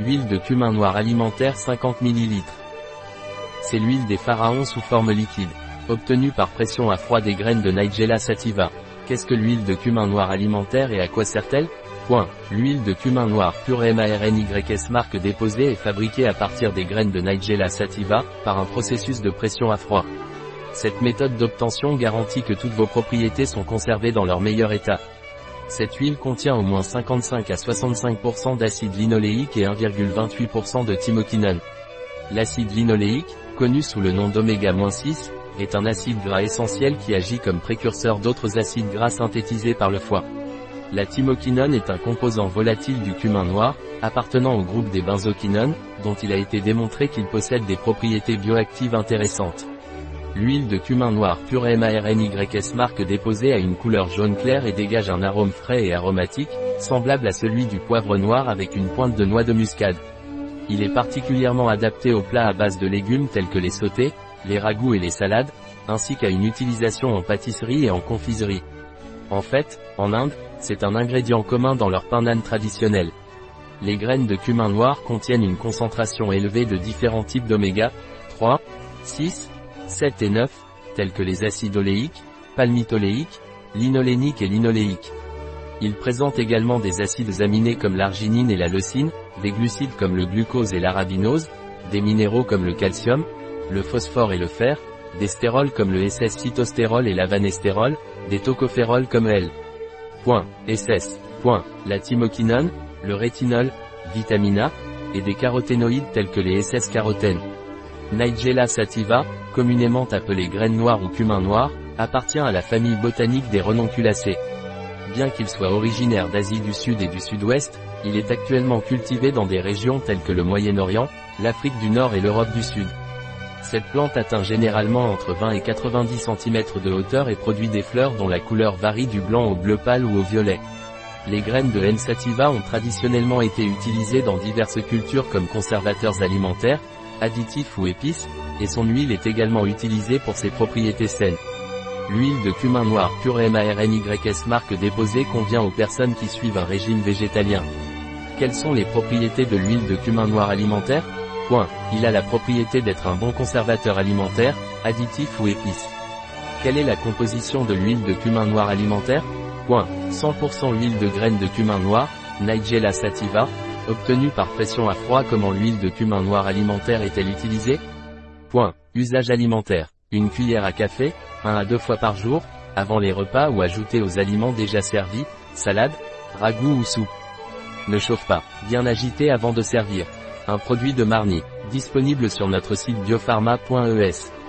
Huile de cumin noir alimentaire 50 ml. C'est l'huile des pharaons sous forme liquide, obtenue par pression à froid des graines de Nigella sativa. Qu'est-ce que l'huile de cumin noir alimentaire et à quoi sert-elle? Point. L'huile de cumin noir pure MARNYS marque déposée est fabriquée à partir des graines de Nigella sativa, par un processus de pression à froid. Cette méthode d'obtention garantit que toutes vos propriétés sont conservées dans leur meilleur état. Cette huile contient au moins 55 à 65% d'acide linoléique et 1,28% de thymoquinone. L'acide linoléique, connu sous le nom d'oméga-6, est un acide gras essentiel qui agit comme précurseur d'autres acides gras synthétisés par le foie. La thymoquinone est un composant volatile du cumin noir, appartenant au groupe des benzoquinones, dont il a été démontré qu'il possède des propriétés bioactives intéressantes. L'huile de cumin noir pure MARNYS marque déposée a une couleur jaune clair et dégage un arôme frais et aromatique, semblable à celui du poivre noir avec une pointe de noix de muscade. Il est particulièrement adapté aux plats à base de légumes tels que les sautés, les ragoûts et les salades, ainsi qu'à une utilisation en pâtisserie et en confiserie. En fait, en Inde, c'est un ingrédient commun dans leur pain nan traditionnel. Les graines de cumin noir contiennent une concentration élevée de différents types d'oméga 3, 6, 7 et 9, tels que les acides oléiques, palmitoléiques, linoléniques et linoléiques. Ils présentent également des acides aminés comme l'arginine et la leucine, des glucides comme le glucose et l'arabinose, des minéraux comme le calcium, le phosphore et le fer, des stérols comme le SS-cytostérol et l'avanestérol, des tocophérols comme L. SS. La thymoquinone, le rétinol, vitamine A, et des caroténoïdes tels que les SS-carotènes. Nigella sativa, communément appelée graine noire ou cumin noir, appartient à la famille botanique des renonculacées. Bien qu'il soit originaire d'Asie du Sud et du Sud-Ouest, il est actuellement cultivé dans des régions telles que le Moyen-Orient, l'Afrique du Nord et l'Europe du Sud. Cette plante atteint généralement entre 20 et 90 cm de hauteur et produit des fleurs dont la couleur varie du blanc au bleu pâle ou au violet. Les graines de N. ont traditionnellement été utilisées dans diverses cultures comme conservateurs alimentaires, additifs ou épices, et son huile est également utilisée pour ses propriétés saines. L'huile de cumin noir pure MARNYS marque déposée convient aux personnes qui suivent un régime végétalien. Quelles sont les propriétés de l'huile de cumin noir alimentaire? Point. Il a la propriété d'être un bon conservateur alimentaire, additif ou épice. Quelle est la composition de l'huile de cumin noir alimentaire? Point. 100% huile de graines de cumin noir, Nigella sativa, obtenue par pression à froid comment l'huile de cumin noir alimentaire est-elle utilisée? Point. Usage alimentaire. Une cuillère à café, 1 à 2 fois par jour, avant les repas ou ajouté aux aliments déjà servis, salade, ragoût ou soupe. Ne chauffe pas, bien agité avant de servir. Un produit de Marni, disponible sur notre site biopharma.es.